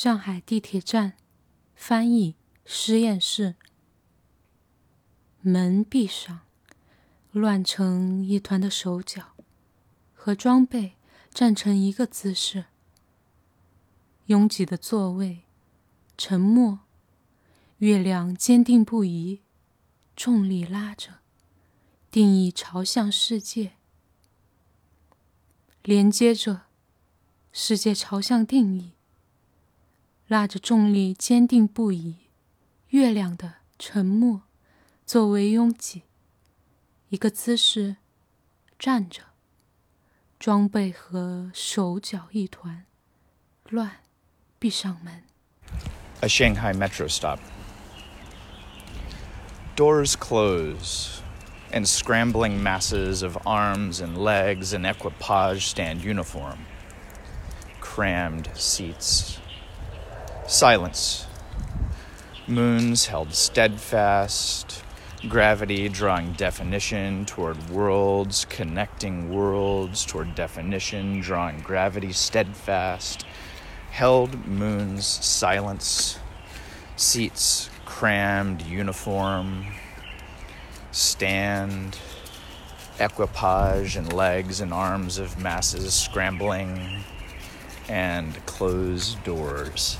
上海地铁站，翻译实验室。门闭上，乱成一团的手脚和装备站成一个姿势。拥挤的座位，沉默。月亮坚定不移，重力拉着，定义朝向世界，连接着世界朝向定义。拉着重力坚定不移，月亮的沉默作为拥挤，一个姿势站着，装备和手脚一团乱，闭上门。A Shanghai metro stop. Doors close, and scrambling masses of arms and legs and equipage stand uniform. Crammed seats Silence. Moons held steadfast, gravity drawing definition toward worlds, connecting worlds toward definition, drawing gravity steadfast. Held moons, silence, seats crammed, uniform, stand, equipage and legs and arms of masses scrambling, and closed doors.